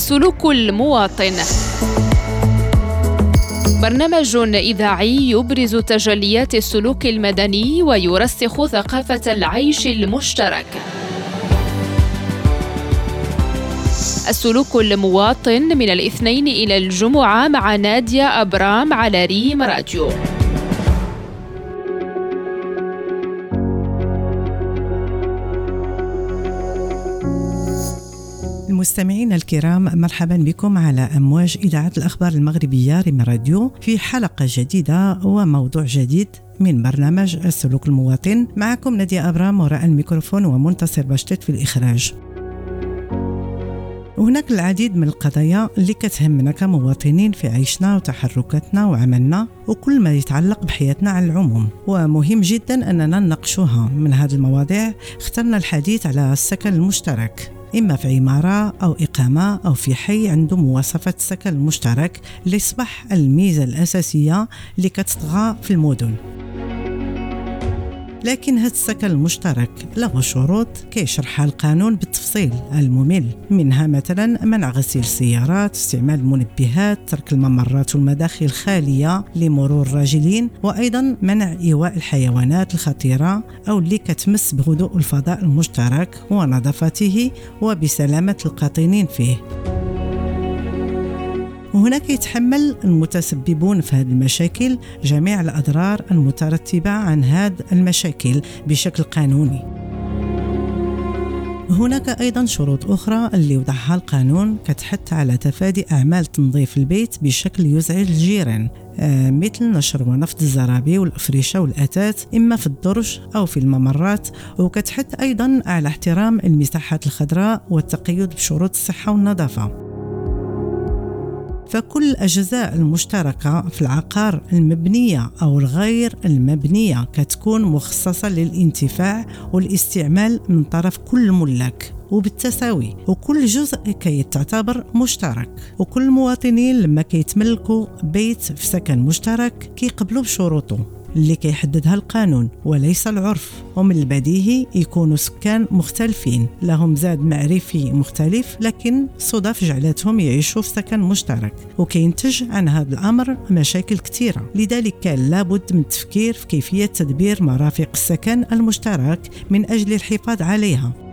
السلوك المواطن برنامج إذاعي يبرز تجليات السلوك المدني ويرسخ ثقافة العيش المشترك. السلوك المواطن من الاثنين إلى الجمعة مع نادية أبرام على ريم راديو. مستمعينا الكرام مرحبا بكم على أمواج إذاعة الأخبار المغربية ريم راديو في حلقة جديدة وموضوع جديد من برنامج السلوك المواطن. معكم نادية أبرام وراء الميكروفون ومنتصر باشتت في الإخراج. هناك العديد من القضايا اللي كتهمنا كمواطنين في عيشنا وتحركاتنا وعملنا وكل ما يتعلق بحياتنا على العموم. ومهم جدا أننا نناقشوها. من هذه المواضيع اخترنا الحديث على السكن المشترك. إما في عمارة أو إقامة أو في حي عنده مواصفات السكن المشترك اللي أصبح الميزة الأساسية اللي كتطغى في المدن. لكن هذا السكن المشترك له شروط كيشرحها القانون بالتفصيل الممل. منها مثلا منع غسيل السيارات استعمال المنبهات ترك الممرات والمداخل خالية لمرور الراجلين وأيضا منع إيواء الحيوانات الخطيرة أو اللي كتمس بهدوء الفضاء المشترك ونظافته وبسلامة القاطنين فيه. وهناك يتحمل المتسببون في هذه المشاكل جميع الأضرار المترتبة عن هذه المشاكل بشكل قانوني. هناك أيضا شروط أخرى اللي وضعها القانون كتحث على تفادي أعمال تنظيف البيت بشكل يزعج الجيران آه مثل نشر ونفض الزرابي والأفرشة والأثاث إما في الدرج أو في الممرات وكتحث أيضا على احترام المساحات الخضراء والتقيد بشروط الصحة والنظافة. فكل الأجزاء المشتركة في العقار المبنية أو الغير المبنية كتكون مخصصة للانتفاع والاستعمال من طرف كل ملاك وبالتساوي وكل جزء كيتعتبر مشترك. وكل المواطنين لما كيتملكوا بيت في سكن مشترك كيقبلوا بشروطه. اللي كيحددها القانون وليس العرف. ومن البديهي يكونوا سكان مختلفين لهم زاد معرفي مختلف لكن صدف جعلتهم يعيشوا في سكن مشترك. وكينتج عن هذا الأمر مشاكل كثيرة. لذلك كان لابد من التفكير في كيفية تدبير مرافق السكن المشترك من أجل الحفاظ عليها.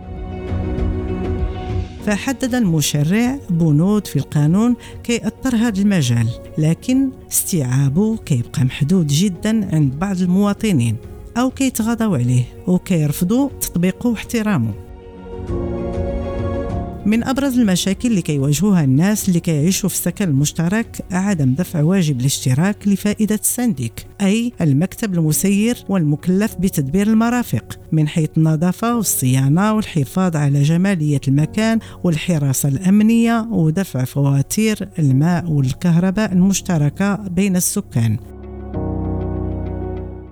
فحدد المشرع بنود في القانون كيأثر هذا المجال لكن استيعابه كيبقى محدود جدا عند بعض المواطنين أو كيتغاضوا عليه وكيرفضوا تطبيقه واحترامه. من أبرز المشاكل اللي كيواجهوها الناس اللي كيعيشوا في السكن المشترك عدم دفع واجب الاشتراك لفائدة السنديك أي المكتب المسير والمكلف بتدبير المرافق من حيث النظافة والصيانة والحفاظ على جمالية المكان والحراسة الأمنية ودفع فواتير الماء والكهرباء المشتركة بين السكان.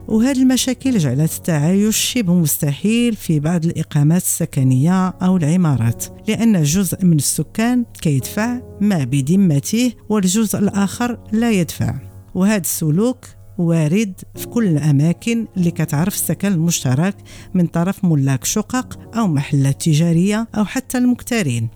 وهذه المشاكل جعلت التعايش شبه مستحيل في بعض الإقامات السكنية أو العمارات لأن جزء من السكان كيدفع ما بذمته والجزء الآخر لا يدفع. وهذا السلوك وارد في كل الأماكن اللي كتعرف السكن المشترك من طرف ملاك شقق أو محلات تجارية أو حتى المكترين.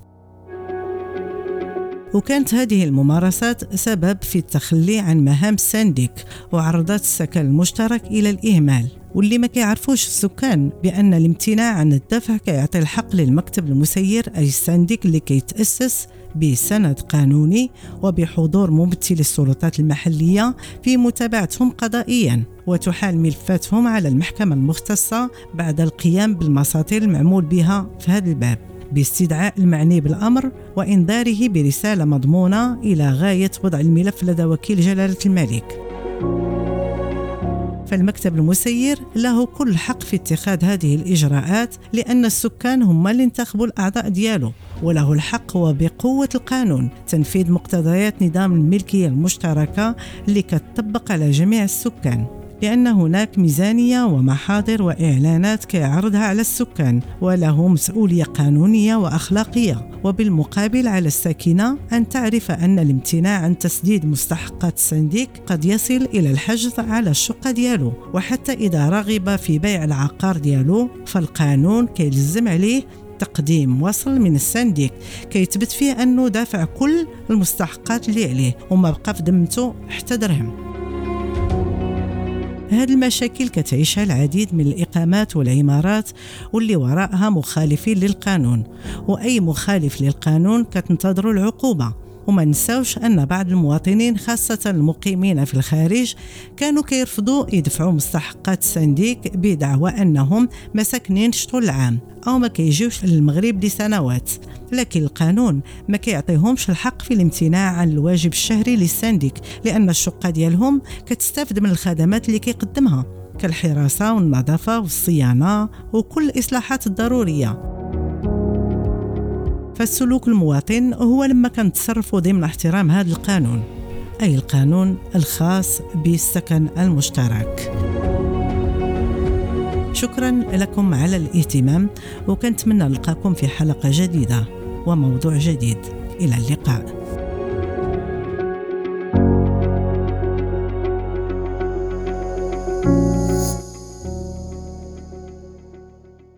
وكانت هذه الممارسات سبب في التخلي عن مهام السنديك وعرضت السكن المشترك إلى الإهمال. واللي ما كيعرفوش السكان بأن الامتناع عن الدفع كيعطي الحق للمكتب المسير أي السنديك اللي كيتأسس بسند قانوني وبحضور ممثل السلطات المحلية في متابعتهم قضائيا وتحال ملفاتهم على المحكمة المختصة بعد القيام بالمساطير المعمول بها في هذا الباب. باستدعاء المعني بالأمر وإنذاره برسالة مضمونة إلى غاية وضع الملف لدى وكيل جلالة الملك. فالمكتب المسير له كل حق في اتخاذ هذه الإجراءات لأن السكان هم اللي انتخبوا الأعضاء ديالو وله الحق وبقوة القانون تنفيذ مقتضيات نظام الملكية المشتركة اللي كتطبق على جميع السكان. لأن هناك ميزانية ومحاضر وإعلانات كيعرضها على السكان وله مسؤولية قانونية وأخلاقية. وبالمقابل على الساكنة أن تعرف أن الامتناع عن تسديد مستحقات السنديك قد يصل إلى الحجز على الشقة ديالو. وحتى إذا رغب في بيع العقار ديالو فالقانون كيلزم عليه تقديم وصل من السنديك كيثبت فيه أنه دافع كل المستحقات اللي عليه وما بقى في ذمته حتى درهم. هذه المشاكل كتعيشها العديد من الإقامات والعمارات واللي وراءها مخالفين للقانون. وأي مخالف للقانون كتنتظر العقوبة. وما نساوش أن بعض المواطنين خاصة المقيمين في الخارج كانوا كيرفضوا يدفعوا مستحقات السنديك بدعوى أنهم ما ساكنينش طول العام أو ما كيجيوش للمغرب لسنوات لكن القانون ما كيعطيهمش الحق في الامتناع عن الواجب الشهري للسنديك لأن الشقة ديالهم كتستافد من الخدمات اللي كيقدمها كالحراسة والنظافة والصيانة وكل الإصلاحات الضرورية. فالسلوك المواطن هو لما كنتصرفوا ضمن احترام هذا القانون أي القانون الخاص بالسكن المشترك. شكرا لكم على الاهتمام وكنتمنى نلقاكم في حلقة جديدة وموضوع جديد. إلى اللقاء.